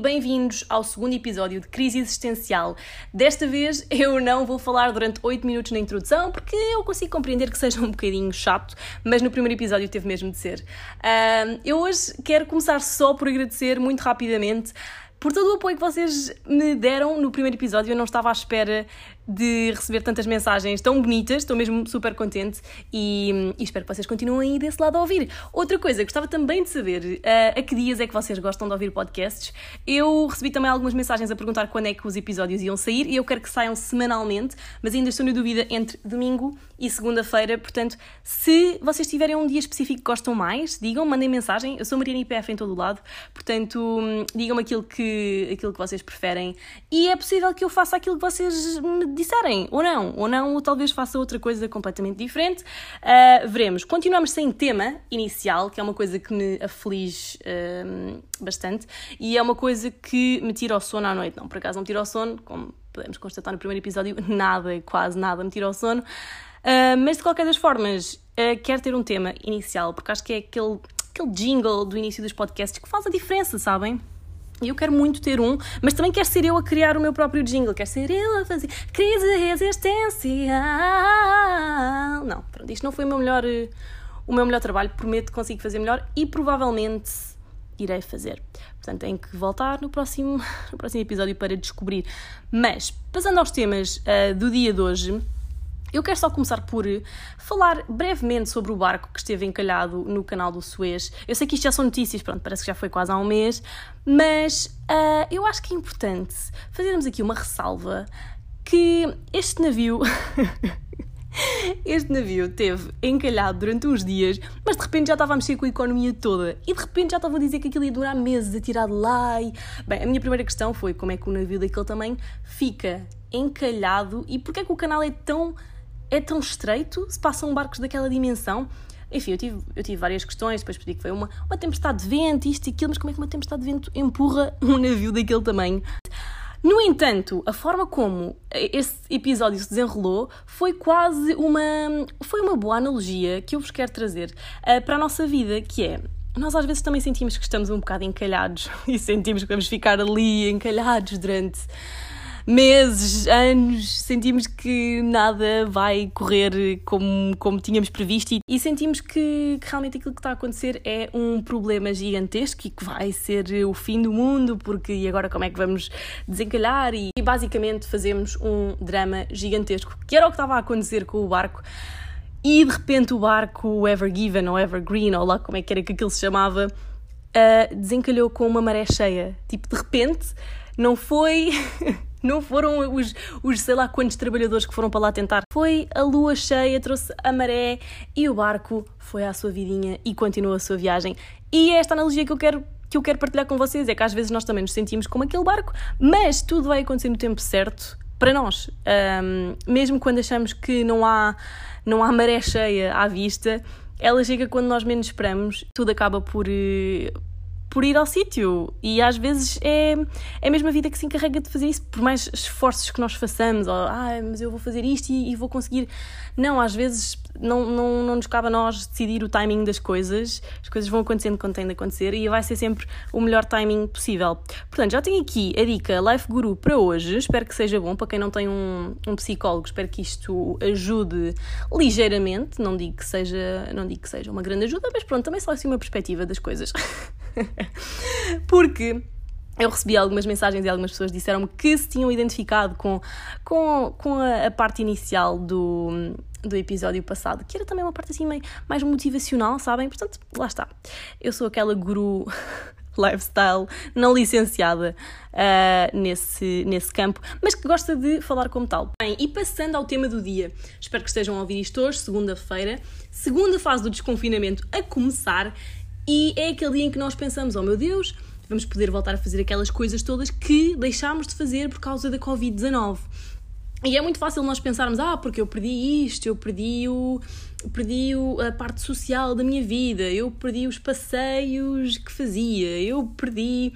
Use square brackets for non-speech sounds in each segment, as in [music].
Bem-vindos ao segundo episódio de Crise Existencial. Desta vez eu não vou falar durante 8 minutos na introdução porque eu consigo compreender que seja um bocadinho chato, mas no primeiro episódio teve mesmo de ser. Eu hoje quero começar só por agradecer muito rapidamente por todo o apoio que vocês me deram no primeiro episódio. Eu não estava à espera de receber tantas mensagens tão bonitas, estou mesmo super contente e, e, espero que vocês continuem aí desse lado a ouvir. Outra coisa, gostava também de saber uh, a que dias é que vocês gostam de ouvir podcasts. Eu recebi também algumas mensagens a perguntar quando é que os episódios iam sair e eu quero que saiam semanalmente, mas ainda estou na dúvida entre domingo e segunda-feira, portanto, se vocês tiverem um dia específico que gostam mais, digam, mandem mensagem. Eu sou Mariana IPF em todo o lado, portanto, digam-me aquilo que, aquilo que vocês preferem e é possível que eu faça aquilo que vocês me disserem, ou não, ou não, ou talvez faça outra coisa completamente diferente. Uh, veremos. Continuamos sem tema inicial, que é uma coisa que me aflige uh, bastante e é uma coisa que me tira o sono à noite. Não, por acaso não me tira o sono, como podemos constatar no primeiro episódio, nada, quase nada me tira o sono. Uh, mas de qualquer das formas, uh, quero ter um tema inicial, porque acho que é aquele, aquele jingle do início dos podcasts que faz a diferença, sabem? E eu quero muito ter um, mas também quero ser eu a criar o meu próprio jingle, quero ser eu a fazer crise existencial. Não, pronto, isto não foi o meu melhor, o meu melhor trabalho, prometo que consigo fazer melhor e provavelmente irei fazer. Portanto, tenho que voltar no próximo, [laughs] no próximo episódio para descobrir. Mas, passando aos temas uh, do dia de hoje, eu quero só começar por falar brevemente sobre o barco que esteve encalhado no canal do Suez. Eu sei que isto já são notícias, pronto, parece que já foi quase há um mês, mas uh, eu acho que é importante fazermos aqui uma ressalva que este navio. [laughs] Este navio teve encalhado durante uns dias, mas de repente já estava a mexer com a economia toda e de repente já estavam a dizer que aquilo ia durar meses a tirar de lá. E... Bem, a minha primeira questão foi como é que o navio daquele tamanho fica encalhado e porquê é que o canal é tão é tão estreito se passam barcos daquela dimensão. Enfim, eu tive, eu tive várias questões, depois pedi que foi uma, uma tempestade de vento, isto e aquilo, mas como é que uma tempestade de vento empurra [laughs] um navio daquele tamanho? No entanto, a forma como esse episódio se desenrolou foi quase uma, foi uma boa analogia que eu vos quero trazer uh, para a nossa vida, que é nós às vezes também sentimos que estamos um bocado encalhados [laughs] e sentimos que vamos ficar ali encalhados durante meses, anos, sentimos que nada vai correr como, como tínhamos previsto e, e sentimos que, que, realmente aquilo que está a acontecer é um problema gigantesco e que vai ser o fim do mundo, porque e agora como é que vamos desencalhar? E, e basicamente fazemos um drama gigantesco, que era o que estava a acontecer com o barco. E de repente o barco, Ever Given ou Evergreen, ou lá como é que era que aquilo se chamava, uh, desencalhou com uma maré cheia. Tipo, de repente, não foi. [laughs] Não foram os, os sei lá quantos trabalhadores que foram para lá tentar. Foi a lua cheia, trouxe a maré e o barco foi à sua vidinha e continuou a sua viagem. E é esta analogia que eu quero que eu quero partilhar com vocês é que às vezes nós também nos sentimos como aquele barco, mas tudo vai acontecer no tempo certo para nós. Um, mesmo quando achamos que não há, não há maré cheia à vista, ela chega quando nós menos esperamos, tudo acaba por, eh, por ir ao sítio. E às vezes é, é a mesma vida que se encarrega de fazer isso, por mais esforços que nós façamos, ou ah, mas eu vou fazer isto e, e, vou conseguir. Não, às vezes não, não, não nos cabe a nós decidir o timing das coisas, as coisas vão acontecendo quando têm de acontecer e vai ser sempre o melhor timing possível. Portanto, já tenho aqui a dica Life Guru para hoje, espero que seja bom para quem não tem um, um psicólogo, espero que isto ajude ligeiramente, não digo que seja, não digo que seja uma grande ajuda, mas pronto, também só assim uma perspectiva das coisas. [laughs] [laughs] Porque eu recebi algumas mensagens e algumas pessoas disseram-me que se tinham identificado com, com, com a, a, parte inicial do, do episódio passado, que era também uma parte assim meio, mais motivacional, sabem? Portanto, lá está. Eu sou aquela guru [laughs] lifestyle não licenciada uh, nesse, nesse campo, mas que gosta de falar como tal. Bem, e passando ao tema do dia, espero que estejam a ouvir isto hoje, segunda-feira, segunda fase do desconfinamento a começar e é aquele dia em que nós pensamos: oh meu Deus, vamos poder voltar a fazer aquelas coisas todas que deixámos de fazer por causa da Covid-19. E é muito fácil nós pensarmos: ah, porque eu perdi isto, eu perdi, o, perdi a parte social da minha vida, eu perdi os passeios que fazia, eu perdi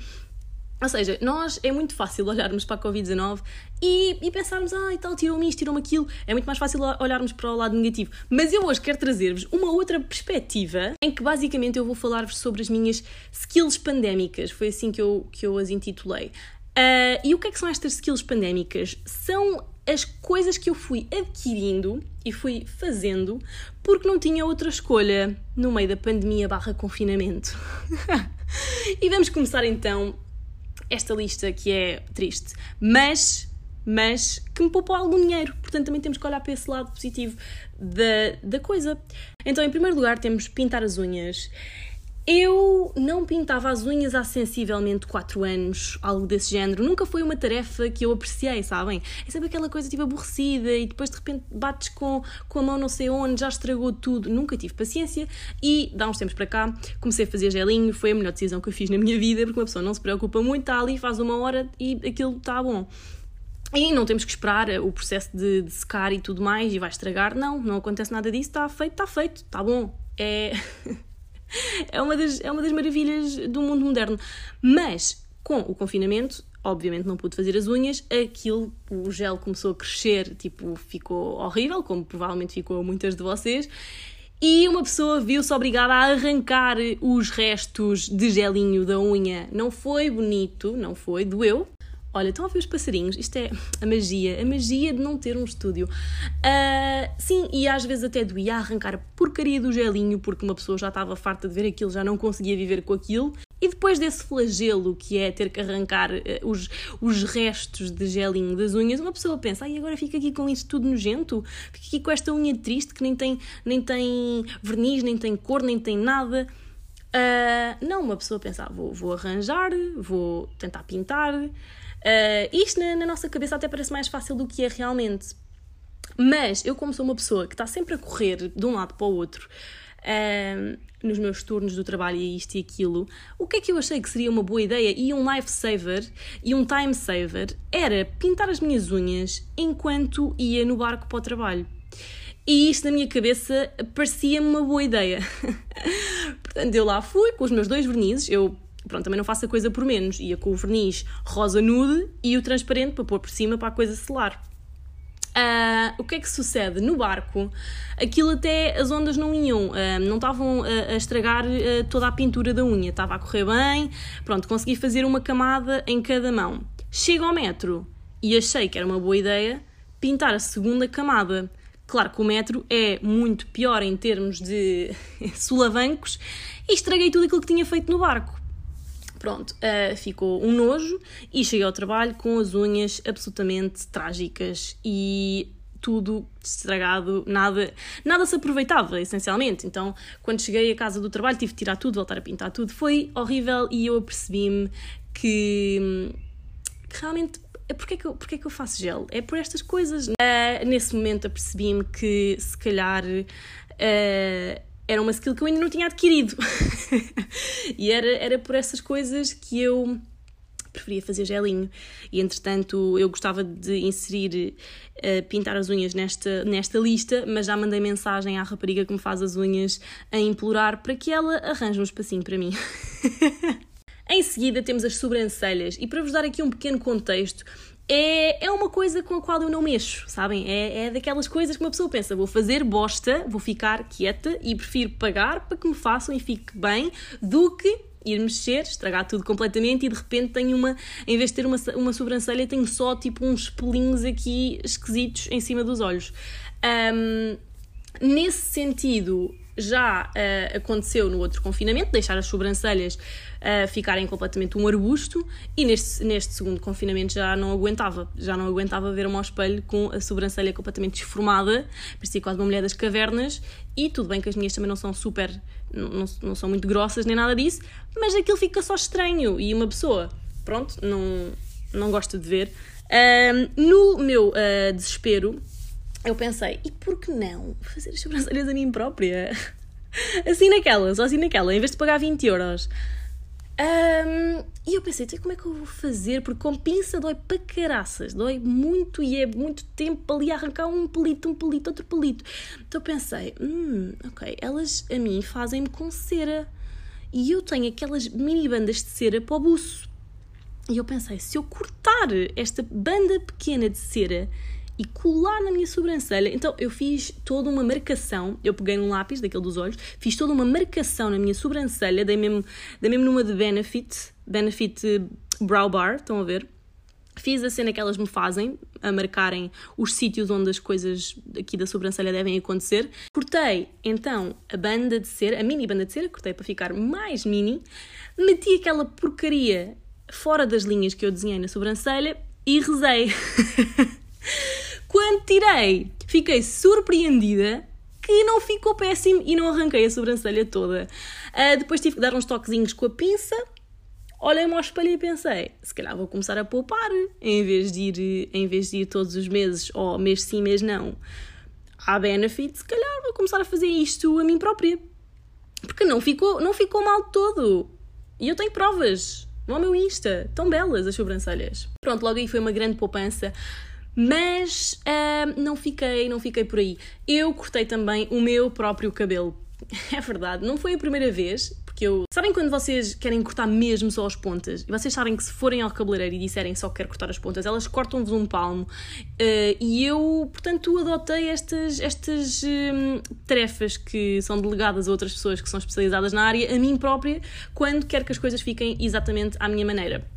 Ou seja, nós é muito fácil [laughs] olharmos para a Covid-19 e, e pensarmos, ah, e tal, tirou-me isto, tirou-me aquilo. É muito mais fácil olharmos para o lado negativo. Mas eu hoje quero trazer-vos uma outra perspectiva em que basicamente eu vou falar-vos sobre as minhas skills pandémicas. Foi assim que eu, que eu as intitulei. Uh, e o que é que são estas skills pandémicas? São as coisas que eu fui adquirindo e fui fazendo porque não tinha outra escolha no meio da pandemia barra confinamento. [laughs] e vamos começar então esta lista que é triste, mas, mas que me poupou algum dinheiro. Portanto, também temos que olhar para esse lado positivo da, da coisa. Então, em primeiro lugar, temos pintar as unhas. Eu não pintava as unhas há sensivelmente 4 anos, algo desse género. Nunca foi uma tarefa que eu apreciei, sabem? É sempre aquela coisa tipo aborrecida e depois de repente bates com, com a mão não sei onde, já estragou tudo. Nunca tive paciência e, dá uns tempos para cá, comecei a fazer gelinho. Foi a melhor decisão que eu fiz na minha vida, porque uma pessoa não se preocupa muito, está ali, faz uma hora e aquilo está bom. E não temos que esperar o processo de, de secar e tudo mais e vai estragar. Não, não acontece nada disso, está feito, está feito, está bom. É. [laughs] é, uma das, é uma das maravilhas do mundo moderno. Mas com o confinamento, obviamente não pude fazer as unhas, aquilo, o gel começou a crescer, tipo, ficou horrível, como provavelmente ficou a muitas de vocês. E uma pessoa viu-se obrigada a arrancar os restos de gelinho da unha. Não foi bonito, não foi, doeu, Olha, estão a ver os passarinhos? Isto é a magia, a magia de não ter um estúdio. Uh, sim, e às vezes até doía arrancar a porcaria do gelinho, porque uma pessoa já estava farta de ver aquilo, já não conseguia viver com aquilo. E depois desse flagelo que é ter que arrancar uh, os, os restos de gelinho das unhas, uma pessoa pensa, ai, agora fica aqui com isto tudo nojento, fica aqui com esta unha triste que nem tem, nem tem verniz, nem tem cor, nem tem nada. Uh, não, uma pessoa pensa, ah, vou, vou arranjar, vou tentar pintar, Uh, isto na, na, nossa cabeça até parece mais fácil do que é realmente. Mas eu, como sou uma pessoa que está sempre a correr de um lado para o outro, uh, nos meus turnos do trabalho e isto e aquilo, o que é que eu achei que seria uma boa ideia e um lifesaver e um time saver era pintar as minhas unhas enquanto ia no barco para o trabalho. E isto na minha cabeça parecia-me uma boa ideia. [laughs] Portanto, eu lá fui com os meus dois vernizes, eu pronto, também não faço a coisa por menos. Ia com o verniz rosa nude e o transparente para pôr por cima para a coisa selar. Uh, o que é que sucede? No barco, aquilo até as ondas não iam, uh, não estavam a, a estragar uh, toda a pintura da unha, estava a correr bem, pronto, consegui fazer uma camada em cada mão. Chego ao metro e achei que era uma boa ideia pintar a segunda camada. Claro que o metro é muito pior em termos de [laughs] solavancos e estraguei tudo aquilo que tinha feito no barco. Pronto, uh, ficou um nojo e cheguei ao trabalho com as unhas absolutamente trágicas e tudo estragado, nada, nada se aproveitava, essencialmente. Então, quando cheguei à casa do trabalho, tive de tirar tudo, voltar a pintar tudo. Foi horrível e eu apercebi-me que, que, realmente. Porquê que, eu, porquê que eu faço gel? É por estas coisas. Uh, nesse momento apercebi-me que se calhar. Uh, era uma skill que eu ainda não tinha adquirido. [laughs] e era, era por essas coisas que eu preferia fazer gelinho. E entretanto eu gostava de inserir uh, pintar as unhas nesta, nesta lista, mas já mandei mensagem à rapariga que me faz as unhas a implorar para que ela arranje um espacinho para mim. [laughs] em seguida temos as sobrancelhas, e para vos dar aqui um pequeno contexto, é, é uma coisa com a qual eu não mexo, sabem? É, é daquelas coisas que uma pessoa pensa: vou fazer bosta, vou ficar quieta e prefiro pagar para que me façam e fique bem do que ir mexer, estragar tudo completamente e de repente tenho uma, em vez de ter uma, uma sobrancelha, tenho só tipo uns pelinhos aqui esquisitos em cima dos olhos. Um, nesse sentido, já uh, aconteceu no outro confinamento, deixar as sobrancelhas uh, ficarem completamente um arbusto, e neste, neste segundo confinamento já não aguentava, já não aguentava ver-me ao espelho com a sobrancelha completamente desformada, parecia quase uma mulher das cavernas, e tudo bem que as minhas também não são super, não, não são muito grossas nem nada disso, mas aquilo fica só estranho, e uma pessoa, pronto, não, não gosta de ver. Uh, no meu uh, desespero, eu pensei, e por que não fazer as sobrancelhas a mim própria? [laughs] assim naquela, só assim naquela, em vez de pagar 20 euros. Um, e eu pensei, então, como é que eu vou fazer? Porque com pinça dói para caraças, dói muito e é muito tempo ali a arrancar um pelito, um pelito, outro pelito. Então pensei, hum, ok, elas a mim fazem-me com cera. E eu tenho aquelas mini bandas de cera para o buço. E eu pensei, se eu cortar esta banda pequena de cera e colar na minha sobrancelha. Então eu fiz toda uma marcação, eu peguei um lápis daquele dos olhos, fiz toda uma marcação na minha sobrancelha, dei mesmo, dei mesmo numa de Benefit, Benefit Brow Bar, estão a ver? Fiz a cena que elas me fazem, a marcarem os sítios onde as coisas aqui da sobrancelha devem acontecer. Cortei então a banda de cera, a mini banda de cera, cortei para ficar mais mini, meti aquela porcaria fora das linhas que eu desenhei na sobrancelha e rezei. [laughs] Quando tirei, fiquei surpreendida que não ficou péssimo e não arranquei a sobrancelha toda. Uh, depois tive que dar uns toquezinhos com a pinça. Olhei-me ao espelho e pensei, se calhar vou começar a poupar, em vez de ir, em vez de ir todos os meses, ou mês sim, mês não, à Benefit, se calhar vou começar a fazer isto a mim própria. Porque não ficou, não ficou mal todo. E eu tenho provas. Vão ao meu Insta. Tão belas as sobrancelhas. Pronto, logo aí foi uma grande poupança. Mas uh, não fiquei, não fiquei por aí. Eu cortei também o meu próprio cabelo. [laughs] É verdade, não foi a primeira vez, porque eu. Sabem quando vocês querem cortar mesmo só as pontas? E vocês sabem que se forem ao cabeleireiro e disserem só que quero cortar as pontas, elas cortam-vos um palmo. Uh, e eu, portanto, adotei estas, estas um, tarefas que são delegadas a outras pessoas que são especializadas na área, a mim própria, quando quero que as coisas fiquem exatamente à minha maneira.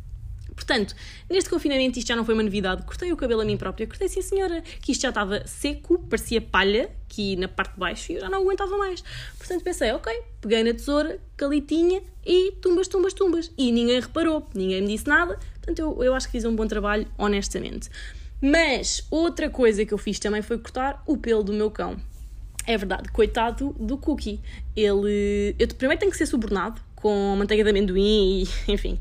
Portanto, neste confinamento isto já não foi uma novidade. Cortei o cabelo a mim própria, cortei sim senhora, que isto já estava seco, parecia palha, aqui na parte de baixo, e eu já não aguentava mais. Portanto pensei, ok, peguei na tesoura, calitinha e tumbas, tumbas, tumbas. E ninguém reparou, ninguém me disse nada, portanto eu, eu acho que fiz um bom trabalho, honestamente. Mas outra coisa que eu fiz também foi cortar o pelo do meu cão. É verdade, coitado do Cookie. Ele. Eu primeiro tenho que ser subornado, com manteiga de amendoim e, [laughs] enfim,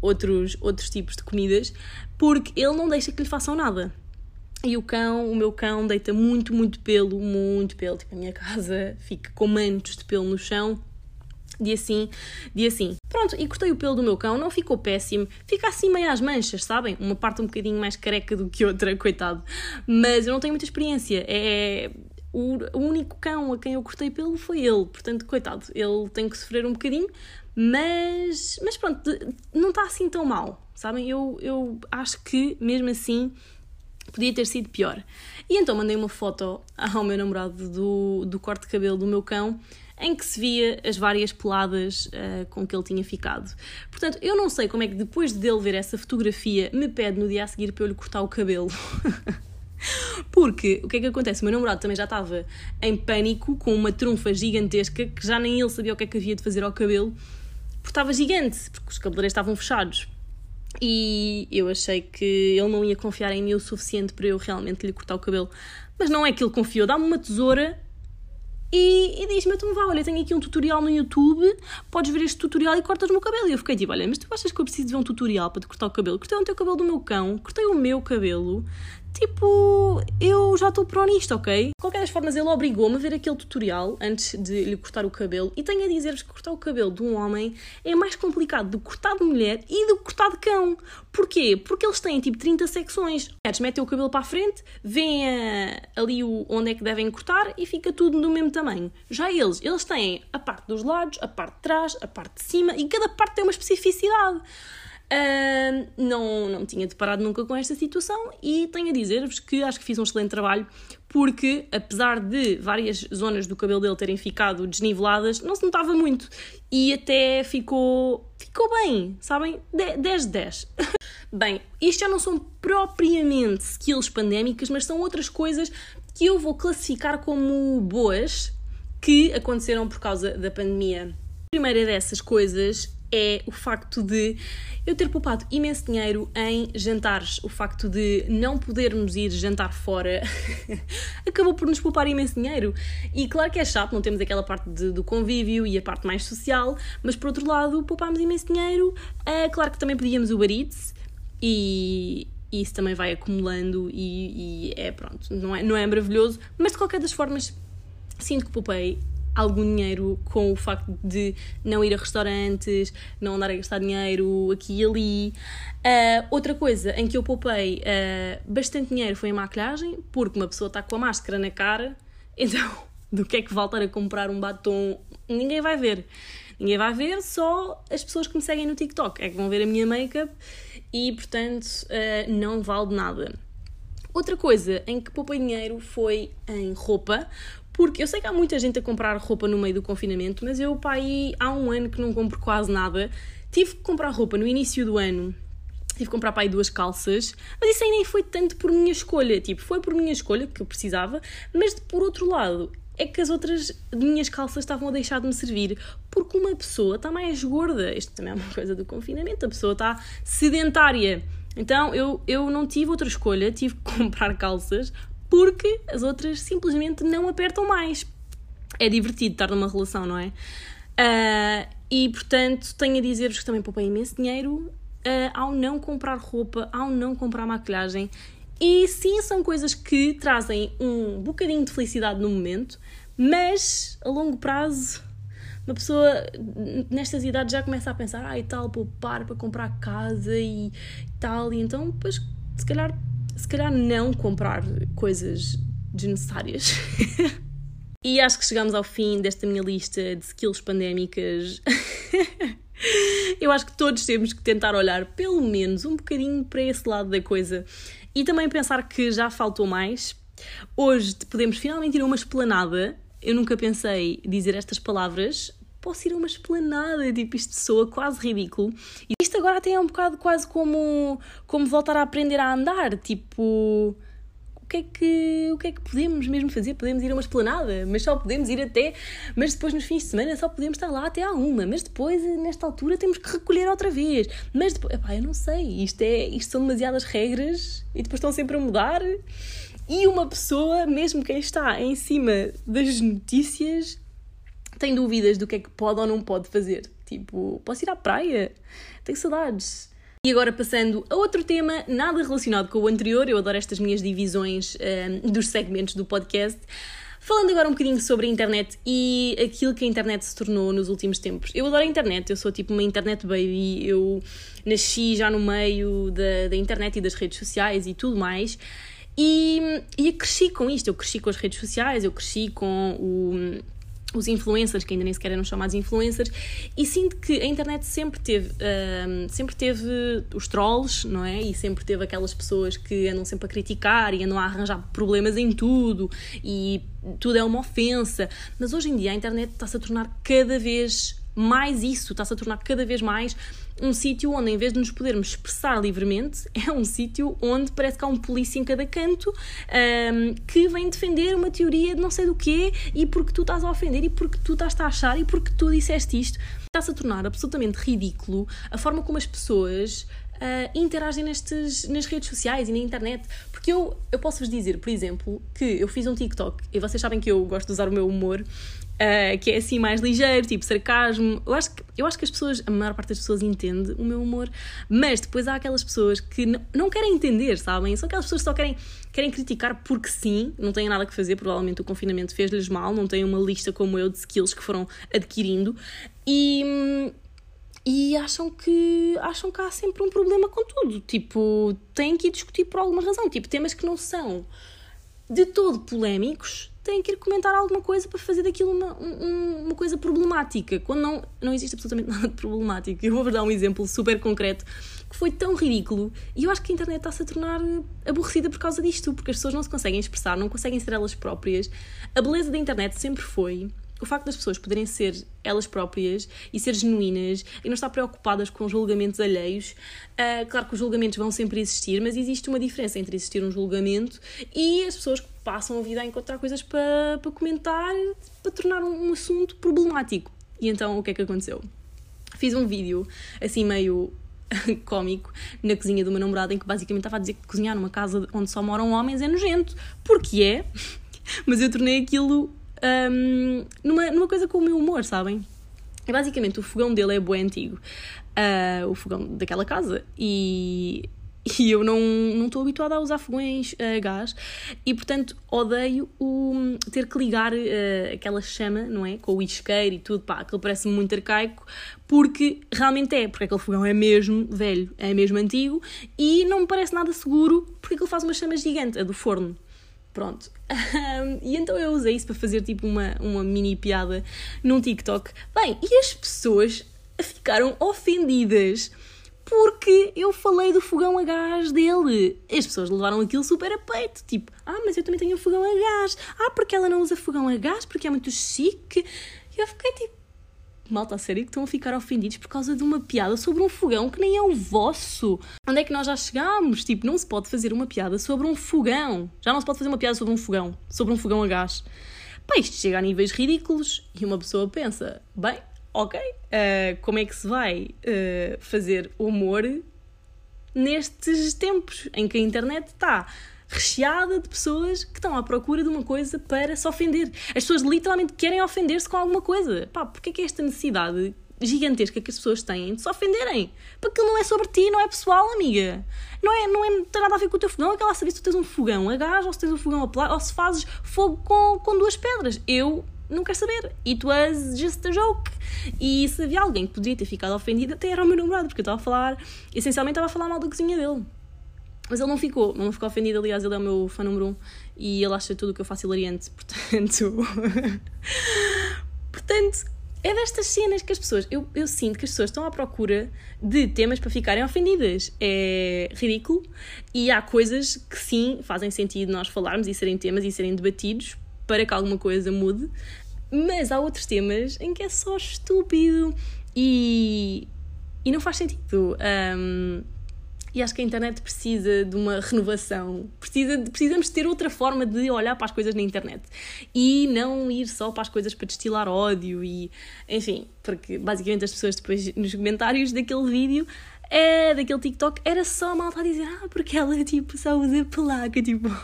outros, outros tipos de comidas, porque ele não deixa que lhe façam nada. E o cão, o meu cão, deita muito, muito pelo, muito pelo. Tipo, a minha [laughs] casa fica com mantos de pelo no chão. De assim, de assim. Pronto, e cortei o pelo do meu cão, não ficou péssimo. Fica assim meio às manchas, sabem? Uma parte um bocadinho mais careca do que outra, [laughs] coitado. Mas eu não tenho muita experiência. É, o, único cão a quem eu cortei pelo foi ele, portanto, coitado, ele tem que sofrer um bocadinho, mas, mas pronto, não está assim tão mal, sabem? Eu, eu acho que mesmo assim podia ter sido pior. E então mandei uma foto ao meu namorado do, do corte de cabelo do meu cão em que se via as várias peladas uh, com que ele tinha ficado. Portanto, eu não sei como é que depois dele ver essa fotografia me pede no dia a seguir para eu lhe cortar o cabelo. [laughs] Porque o que é que acontece? O meu namorado também já estava em pânico com uma trunfa gigantesca que já nem ele sabia o que é que havia de fazer ao cabelo, porque estava gigante, porque os cabeleireiros estavam fechados. E eu achei que ele não ia confiar em mim o suficiente para eu realmente lhe cortar o cabelo. Mas não é que ele confiou, dá-me uma tesoura e, e diz-me, então vá, olha, tenho aqui um tutorial no YouTube, podes ver este tutorial e cortas-me o cabelo. E eu fiquei tipo, olha, mas tu achas que eu preciso de ver um tutorial para te cortar o cabelo? Cortei o teu cabelo do meu cão, cortei o meu cabelo, tipo, eu já estou pró nisto, ok? De qualquer das formas, ele obrigou-me a ver aquele tutorial antes de lhe cortar o cabelo e tenho a dizer-vos que cortar o cabelo de um homem é mais complicado do que cortar de mulher e do que cortar de cão. Porquê? Porque eles têm tipo 30 secções. Mulheres metem o cabelo para a frente, veem ali o, onde é que devem cortar e fica tudo do mesmo tamanho. Já eles, eles têm a parte dos lados, a parte de trás, a parte de cima e cada parte tem uma especificidade. Uh, não, não tinha deparado nunca com esta situação e tenho a dizer-vos que acho que fiz um excelente trabalho porque, apesar de várias zonas do cabelo dele terem ficado desniveladas, não se notava muito e até ficou, ficou bem, sabem? 10 de 10. [laughs] bem, isto já não são propriamente skills pandémicas, mas são outras coisas que eu vou classificar como boas que aconteceram por causa da pandemia. A primeira dessas coisas é o facto de eu ter poupado imenso dinheiro em jantares. O facto de não podermos ir jantar fora [laughs] acabou por nos poupar imenso dinheiro. E claro que é chato, não temos aquela parte de, do convívio e a parte mais social, mas por outro lado, poupámos imenso dinheiro. Uh, claro que também pedíamos Uber Eats e, isso também vai acumulando e, e, é pronto, não é, não é maravilhoso, mas de qualquer das formas sinto que poupei algum dinheiro com o facto de não ir a restaurantes, não andar a gastar dinheiro aqui e ali. Uh, outra coisa em que eu poupei uh, bastante dinheiro foi a maquilhagem, porque uma pessoa está com a máscara na cara, [laughs] então do que é que voltar a comprar um batom? Ninguém vai ver. Ninguém vai ver, só as pessoas que me seguem no TikTok é que vão ver a minha make-up e, portanto, uh, não vale nada. Outra coisa em que poupei dinheiro foi em roupa, porque eu sei que há muita gente a comprar roupa no meio do confinamento, mas eu, pá, aí há um ano que não compro quase nada. Tive que comprar roupa no início do ano. Tive que comprar para aí duas calças, mas isso aí nem foi tanto por minha escolha, tipo, foi por minha escolha, que eu precisava, mas por outro lado, é que as outras minhas calças estavam a deixar de me servir, porque uma pessoa está mais gorda, isto também é uma coisa do confinamento, a pessoa está sedentária, então eu, eu não tive outra escolha, tive que [laughs] comprar calças, porque as outras simplesmente não apertam mais. É divertido estar numa relação, não é? Uh, e portanto tenho a dizer-vos que também poupei imenso dinheiro uh, ao não comprar roupa, ao não comprar maquilhagem. E sim, são coisas que trazem um bocadinho de felicidade no momento, mas a longo prazo uma pessoa nestas idades já começa a pensar, ah, e tal, poupar para comprar casa e tal, e então, depois, se calhar, se calhar não comprar coisas desnecessárias. [laughs] e acho que chegamos ao fim desta minha lista de skills pandémicas. [laughs] Eu acho que todos temos que tentar olhar pelo menos um bocadinho para esse lado da coisa e também pensar que já faltou mais. Hoje podemos finalmente ir a uma esplanada. Eu nunca pensei dizer estas palavras. Posso ir a uma esplanada, tipo, isto soa quase ridículo. E agora até é um bocado quase como, como voltar a aprender a andar, tipo que é que, o que é que podemos mesmo fazer? Podemos ir a uma esplanada, mas só podemos ir até. Mas depois, nos fins de semana, só podemos estar lá até à uma. Mas depois, nesta altura, temos que recolher outra vez. Mas depois, epá, eu não sei. Isto, é, isto são demasiadas regras e depois estão sempre a mudar. E uma pessoa, mesmo quem está em cima das notícias, tem dúvidas do que é que pode ou não pode fazer. Tipo, posso ir à praia? Tenho saudades. E agora passando a outro tema, nada relacionado com o anterior, eu adoro estas minhas divisões um, ehm, dos segmentos do podcast. Falando agora um bocadinho sobre a internet e aquilo que a internet se tornou nos últimos tempos. Eu adoro a internet, eu sou tipo uma internet baby, eu nasci já no meio da, da internet e das redes sociais e tudo mais. E, e cresci com isto, eu cresci com as redes sociais, eu cresci com o os influencers, que ainda nem sequer eram chamados influencers, e sinto que a internet sempre teve, uh, sempre teve os trolls, não é? E sempre teve aquelas pessoas que andam sempre a criticar e andam a arranjar problemas em tudo e tudo é uma ofensa. Mas hoje em dia a internet está-se a tornar cada vez mais isso, está-se a tornar cada vez mais um sítio onde, em vez de nos podermos expressar livremente, [laughs] é um sítio onde parece que há um polícia em cada canto um, que vem defender uma teoria de não sei do quê e porque tu estás a ofender e porque tu estás a achar e porque tu disseste isto. Está-se a tornar absolutamente ridículo a forma como as pessoas Uh, interagem nestes, nas redes sociais e na internet. Porque eu, eu posso vos dizer, por exemplo, que eu fiz um TikTok e vocês sabem que eu gosto de usar o meu humor Uh, que é assim mais ligeiro, tipo sarcasmo. Eu acho, que, eu acho que as pessoas, a maior parte das pessoas entende o meu humor, mas depois há aquelas pessoas que não, querem entender, sabem? São aquelas pessoas que só querem, querem criticar porque sim, não têm nada que fazer, provavelmente o confinamento fez-lhes mal, não têm uma lista como eu de skills que foram adquirindo e. E acham que, acham que há sempre um problema com tudo. Tipo, têm que ir discutir por alguma razão. Tipo, temas que não são de todo polémicos, têm que ir comentar alguma coisa para fazer daquilo uma, um, uma coisa problemática, quando não, não existe absolutamente [laughs] nada de problemático. Eu vou-vos dar um exemplo super concreto que foi tão ridículo e eu acho que a internet está-se a tornar aborrecida por causa disto, porque as pessoas não se conseguem expressar, não conseguem ser elas próprias. A beleza da internet sempre foi o facto das pessoas poderem ser elas próprias e ser genuínas e não estar preocupadas com julgamentos alheios. Uh, claro que os julgamentos vão sempre existir, mas existe uma diferença entre existir um julgamento e as pessoas que passam a vida a encontrar coisas para, para comentar, para tornar um, um assunto problemático. E então o que é que aconteceu? Fiz um vídeo assim meio [laughs] cómico na cozinha do meu namorado em que basicamente estava a dizer que cozinhar numa casa onde só moram homens é nojento, porque é, [laughs] mas eu tornei aquilo um, numa, numa coisa com o meu humor, sabem? E basicamente o fogão dele é bem antigo, uh, o fogão daquela casa, e, [laughs] e eu não estou habituada a usar fogões a uh, gás e portanto odeio o, ter que ligar uh, aquela chama, não é? Com o isqueiro e tudo, pá, aquilo parece muito arcaico, porque realmente é, porque aquele fogão é mesmo velho, é mesmo antigo e não me parece nada seguro porque aquilo faz uma chama gigante, a do forno. Pronto. Um, e então eu usei isso para fazer tipo uma, uma mini piada num TikTok. Bem, e as pessoas ficaram ofendidas porque eu falei do fogão a gás dele. As pessoas levaram aquilo super a peito. Tipo, ah, mas eu também tenho um fogão a gás. Ah, porque ela não usa fogão a gás, porque é muito chique. E eu fiquei tipo, malta a sério que estão a ficar ofendidos por causa de uma piada sobre um fogão que nem é o vosso. Onde é que nós já chegámos? Tipo, não se pode fazer uma piada sobre um fogão. Já não se pode fazer uma piada sobre um fogão, sobre um fogão a gás. Pá, isto chega a níveis ridículos e uma pessoa pensa, bem, ok, uh, como é que se vai uh, fazer humor nestes tempos em que a internet está recheada de pessoas que estão à procura de uma coisa para se ofender. As pessoas literalmente querem ofender-se com alguma coisa. Pá, porque é que é esta necessidade gigantesca que as pessoas têm de se ofenderem? Porque não é sobre ti, não é pessoal, amiga. Não, é, não, é, tem nada a ver com o teu fogão, é que ela saber se tu tens um fogão a gás ou se tens um fogão a plástico ou se fazes fogo com, com duas pedras. Eu não quero saber. It was just a joke. E se havia alguém que podia ter ficado ofendido, até era o meu namorado, porque eu estava a falar, essencialmente estava a falar mal da cozinha dele. Mas ele não ficou, não ficou ofendido, aliás, ele é o meu fã número um e ele acha tudo o que eu faço hilariante, [laughs] portanto. portanto, é destas cenas que as pessoas. Eu, eu sinto que as pessoas estão à procura de temas para ficarem ofendidas. É ridículo e há coisas que sim fazem sentido nós falarmos e serem temas e serem debatidos para que alguma coisa mude, mas há outros temas em que é só estúpido e, e não faz sentido. Um, e acho que a internet precisa de uma renovação. Precisa de, precisamos ter outra forma de olhar para as coisas na internet. E não ir só para as coisas para destilar ódio e. Enfim, porque basicamente as pessoas depois nos comentários daquele vídeo. É, daquele TikTok era só a malta a dizer ah, porque ela tipo só usa placa, tipo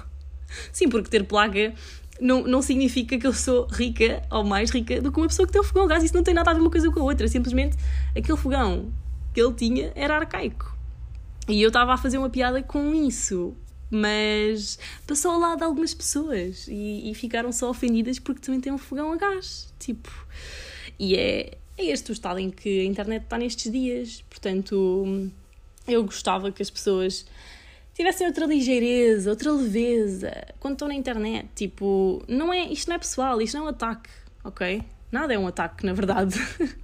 sim, porque ter placa não, não significa que eu sou rica ou mais rica do que uma pessoa que tem um fogão a gás. Isso não tem nada a ver uma coisa com a outra. Simplesmente aquele fogão que ele tinha era arcaico. E eu estava a fazer uma piada com isso, mas passou ao lado de algumas pessoas e, e, ficaram só ofendidas porque também tem um fogão a gás. Tipo, e é, é este o estado em que a internet está nestes dias. Portanto, eu gostava que as pessoas tivessem outra ligeireza, outra leveza quando estão na internet. Tipo, não é, isto não é pessoal, isto não é um ataque, ok? Nada é um ataque, na verdade. [laughs]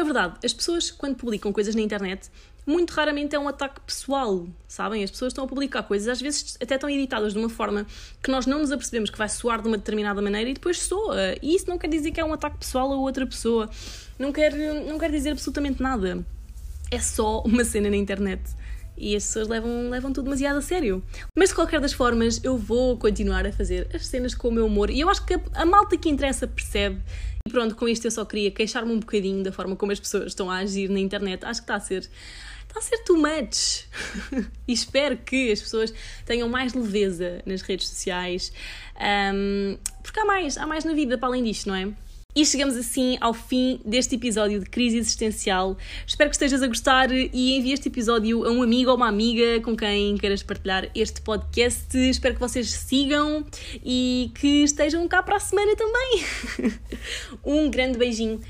na verdade, as pessoas, quando publicam coisas na internet, muito raramente é um ataque pessoal, sabem? As pessoas estão a publicar coisas, às vezes até estão editadas de uma forma que nós não nos apercebemos que vai soar de uma determinada maneira e depois soa. E isso não quer dizer que é um ataque pessoal a outra pessoa, não quer, não quer dizer absolutamente nada. É só uma cena na internet e as pessoas levam, levam tudo demasiado a sério. Mas de qualquer das formas, eu vou continuar a fazer as cenas com o meu humor e eu acho que a, a malta que interessa percebe. E pronto, com isto eu só queria queixar-me um bocadinho da forma como as pessoas estão a agir na internet. Acho que está a ser está a ser too much. [laughs] e espero que as pessoas tenham mais leveza nas redes sociais, um, porque há mais, há mais na vida para além disto, não é? E chegamos assim ao fim deste episódio de Crise Existencial. Espero que estejas a gostar e envie este episódio a um amigo ou uma amiga com quem queiras partilhar este podcast. Espero que vocês sigam e que estejam cá para a semana também. [laughs] um grande beijinho